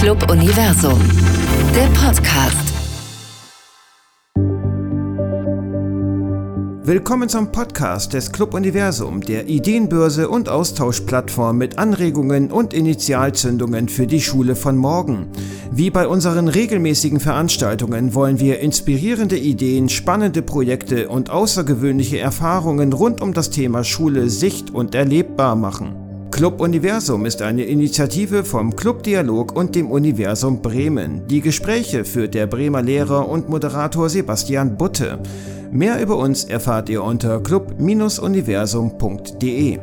Club Universum, der Podcast. Willkommen zum Podcast des Club Universum, der Ideenbörse und Austauschplattform mit Anregungen und Initialzündungen für die Schule von morgen. Wie bei unseren regelmäßigen Veranstaltungen wollen wir inspirierende Ideen, spannende Projekte und außergewöhnliche Erfahrungen rund um das Thema Schule sicht- und erlebbar machen. Club Universum ist eine Initiative vom Club Dialog und dem Universum Bremen. Die Gespräche führt der Bremer Lehrer und Moderator Sebastian Butte. Mehr über uns erfahrt ihr unter club-universum.de.